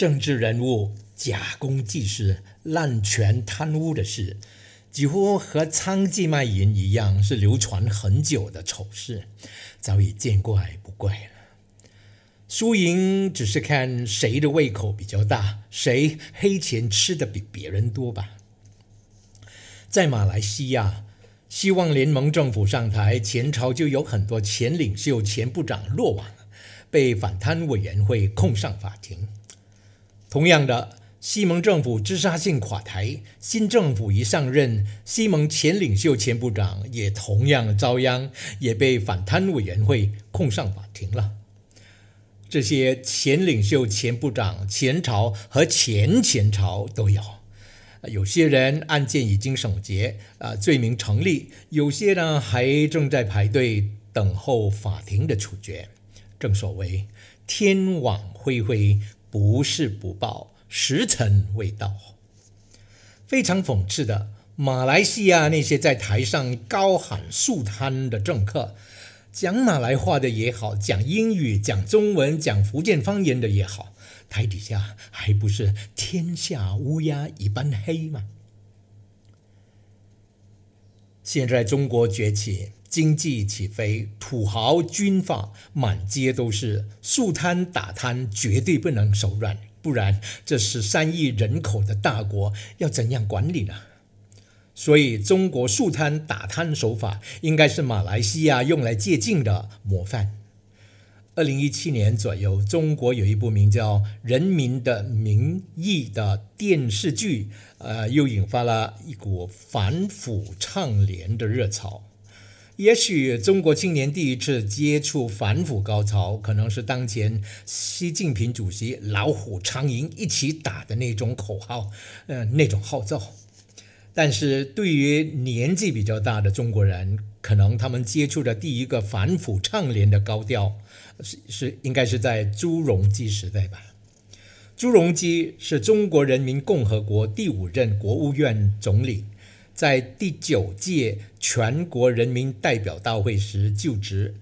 政治人物假公济私、滥权贪污的事，几乎和娼妓卖淫一样，是流传很久的丑事，早已见怪不怪了。输赢只是看谁的胃口比较大，谁黑钱吃的比别人多吧。在马来西亚。希望联盟政府上台前朝就有很多前领袖、前部长落网，被反贪委员会控上法庭。同样的，西蒙政府自杀性垮台，新政府一上任，西蒙前领袖、前部长也同样遭殃，也被反贪委员会控上法庭了。这些前领袖、前部长、前朝和前前朝都有。有些人案件已经审结，啊，罪名成立；有些呢还正在排队等候法庭的处决。正所谓天网恢恢，不是不报，时辰未到。非常讽刺的，马来西亚那些在台上高喊肃贪的政客，讲马来话的也好，讲英语、讲中文、讲福建方言的也好。台底下还不是天下乌鸦一般黑吗？现在中国崛起，经济起飞，土豪军阀满街都是，肃贪打贪绝对不能手软，不然这十三亿人口的大国要怎样管理呢？所以，中国肃贪打贪手法应该是马来西亚用来借鉴的模范。二零一七年左右，中国有一部名叫《人民的名义》的电视剧，呃，又引发了一股反腐倡廉的热潮。也许中国青年第一次接触反腐高潮，可能是当前习近平主席“老虎苍蝇一起打”的那种口号，呃，那种号召。但是对于年纪比较大的中国人，可能他们接触的第一个反腐倡廉的高调。是是，应该是在朱镕基时代吧。朱镕基是中国人民共和国第五任国务院总理，在第九届全国人民代表大会时就职，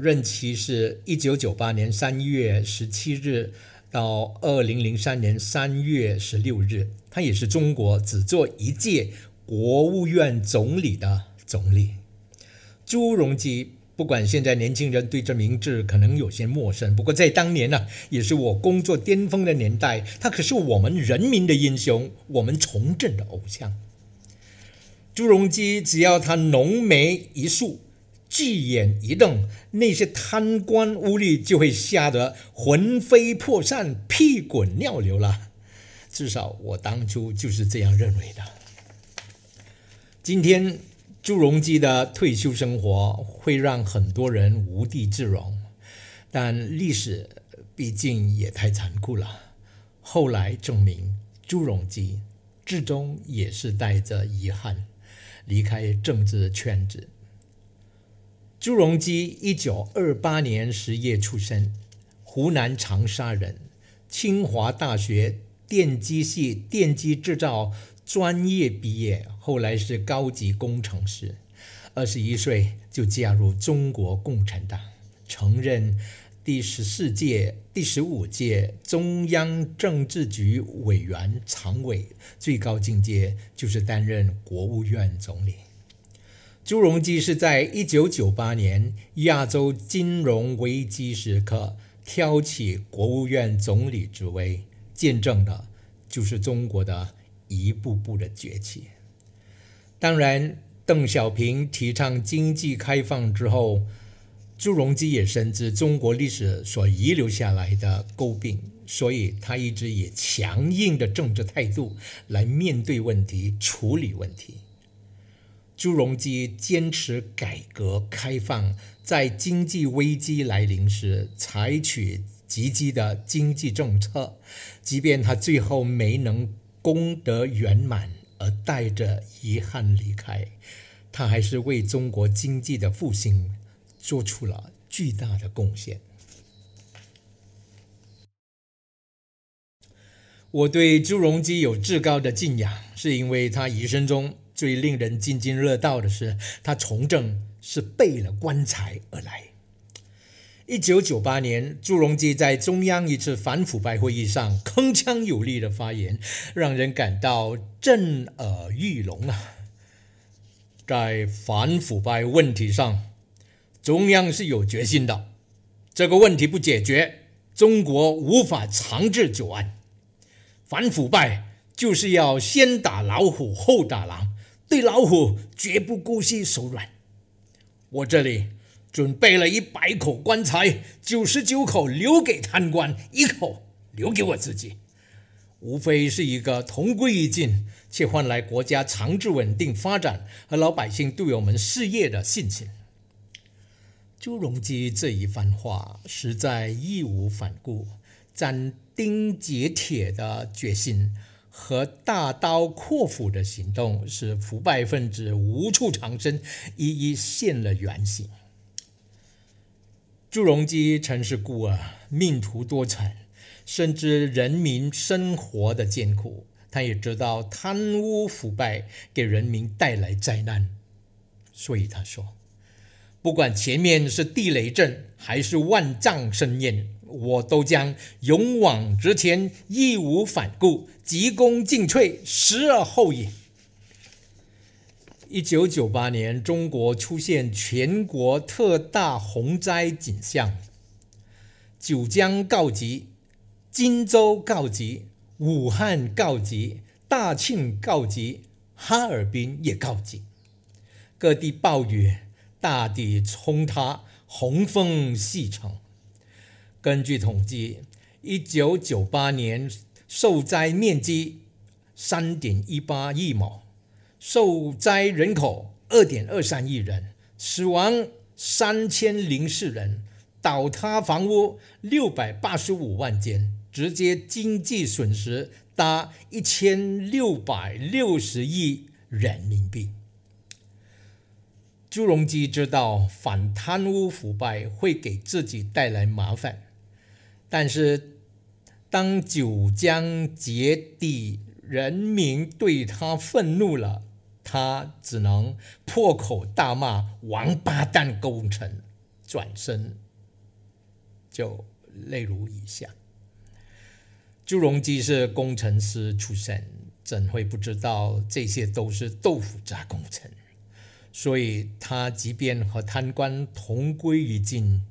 任期是一九九八年三月十七日到二零零三年三月十六日。他也是中国只做一届国务院总理的总理。朱镕基。不管现在年轻人对这名字可能有些陌生，不过在当年呢，也是我工作巅峰的年代，他可是我们人民的英雄，我们从政的偶像。朱镕基只要他浓眉一竖，巨眼一瞪，那些贪官污吏就会吓得魂飞魄散、屁滚尿流了。至少我当初就是这样认为的。今天。朱镕基的退休生活会让很多人无地自容，但历史毕竟也太残酷了。后来证明，朱镕基至终也是带着遗憾离开政治圈子。朱镕基一九二八年十月出生，湖南长沙人，清华大学电机系电机制造。专业毕业，后来是高级工程师。二十一岁就加入中国共产党，曾任第十四届、第十五届中央政治局委员常委，最高境界就是担任国务院总理。朱镕基是在一九九八年亚洲金融危机时刻挑起国务院总理职位，见证的就是中国的。一步步的崛起。当然，邓小平提倡经济开放之后，朱镕基也深知中国历史所遗留下来的诟病，所以他一直以强硬的政治态度来面对问题、处理问题。朱镕基坚持改革开放，在经济危机来临时采取积极的经济政策，即便他最后没能。功德圆满而带着遗憾离开，他还是为中国经济的复兴做出了巨大的贡献。我对朱镕基有至高的敬仰，是因为他一生中最令人津津乐道的是，他从政是背了棺材而来。一九九八年，朱镕基在中央一次反腐败会议上铿锵有力的发言，让人感到震耳欲聋啊！在反腐败问题上，中央是有决心的。这个问题不解决，中国无法长治久安。反腐败就是要先打老虎后打狼，对老虎绝不姑息手软。我这里。准备了一百口棺材，九十九口留给贪官，一口留给我自己，无非是一个同归于尽，却换来国家长治稳定发展和老百姓对我们事业的信心。朱镕基这一番话，实在义无反顾，斩钉截铁的决心和大刀阔斧的行动，使腐败分子无处藏身，一一现了原形。朱镕基曾是孤儿，命途多舛，深知人民生活的艰苦。他也知道贪污腐败给人民带来灾难，所以他说：“不管前面是地雷阵还是万丈深渊，我都将勇往直前，义无反顾，急功近瘁，时而后已。”一九九八年，中国出现全国特大洪灾景象，九江告急，荆州告急，武汉告急，大庆告急，哈尔滨也告急，各地暴雨，大地冲塌，洪峰细成。根据统计，一九九八年受灾面积三点一八亿亩。受灾人口二点二三亿人，死亡三千零四人，倒塌房屋六百八十五万间，直接经济损失达一千六百六十亿人民币。朱镕基知道反贪污腐败会给自己带来麻烦，但是当九江劫地，人民对他愤怒了。他只能破口大骂“王八蛋工程”，转身就泪如雨下。朱镕基是工程师出身，怎会不知道这些都是豆腐渣工程？所以他即便和贪官同归于尽，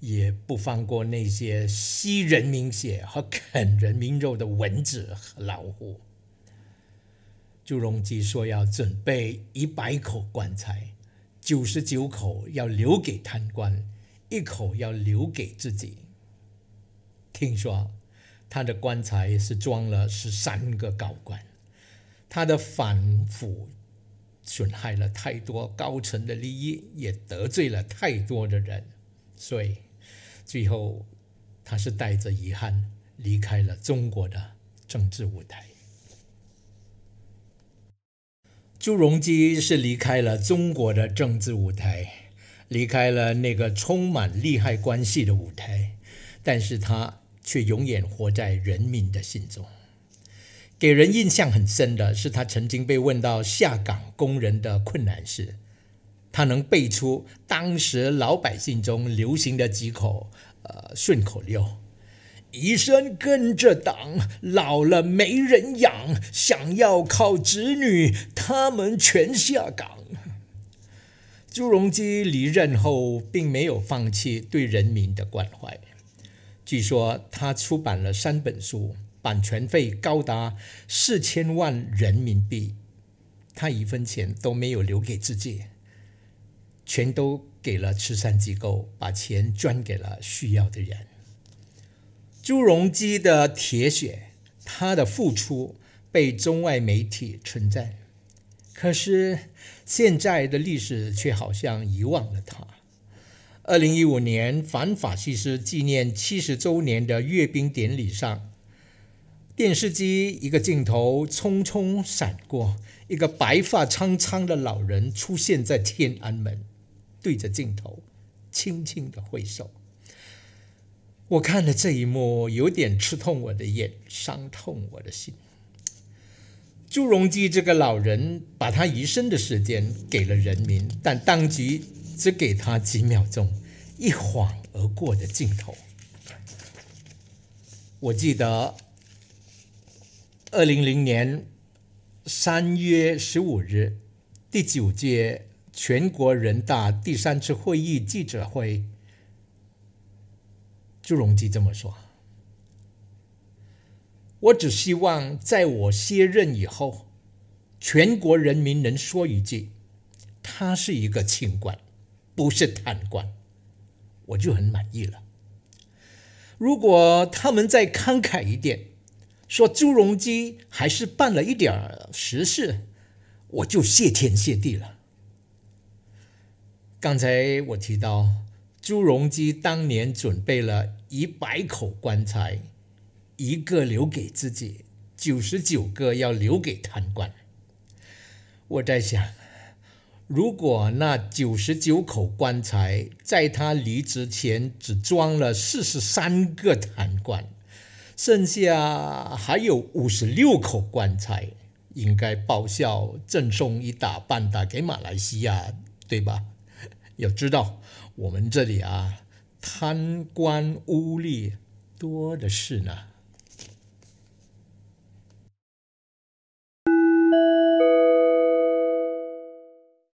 也不放过那些吸人民血和啃人民肉的蚊子和老虎。朱镕基说：“要准备一百口棺材，九十九口要留给贪官，一口要留给自己。听说他的棺材是装了十三个高官，他的反腐损害了太多高层的利益，也得罪了太多的人，所以最后他是带着遗憾离开了中国的政治舞台。”朱镕基是离开了中国的政治舞台，离开了那个充满利害关系的舞台，但是他却永远活在人民的心中。给人印象很深的是，他曾经被问到下岗工人的困难时，他能背出当时老百姓中流行的几口呃顺口溜。一生跟着党，老了没人养，想要靠子女，他们全下岗。朱镕基离任后，并没有放弃对人民的关怀。据说他出版了三本书，版权费高达四千万人民币，他一分钱都没有留给自己，全都给了慈善机构，把钱捐给了需要的人。朱镕基的铁血，他的付出被中外媒体称赞，可是现在的历史却好像遗忘了他。二零一五年反法西斯纪念七十周年的阅兵典礼上，电视机一个镜头匆匆闪过，一个白发苍苍的老人出现在天安门，对着镜头轻轻的挥手。我看了这一幕，有点刺痛我的眼，伤痛我的心。朱镕基这个老人，把他一生的时间给了人民，但当局只给他几秒钟，一晃而过的镜头。我记得二零零年三月十五日，第九届全国人大第三次会议记者会，朱镕基这么说：“我只希望在我卸任以后，全国人民能说一句，他是一个清官，不是贪官，我就很满意了。”如果他们再慷慨一点，说朱镕基还是办了一点实事，我就谢天谢地了。刚才我提到，朱镕基当年准备了一百口棺材，一个留给自己，九十九个要留给贪官。我在想。如果那九十九口棺材在他离职前只装了四十三个贪官，剩下还有五十六口棺材，应该报销赠送一打半打给马来西亚，对吧？要知道，我们这里啊，贪官污吏多的是呢。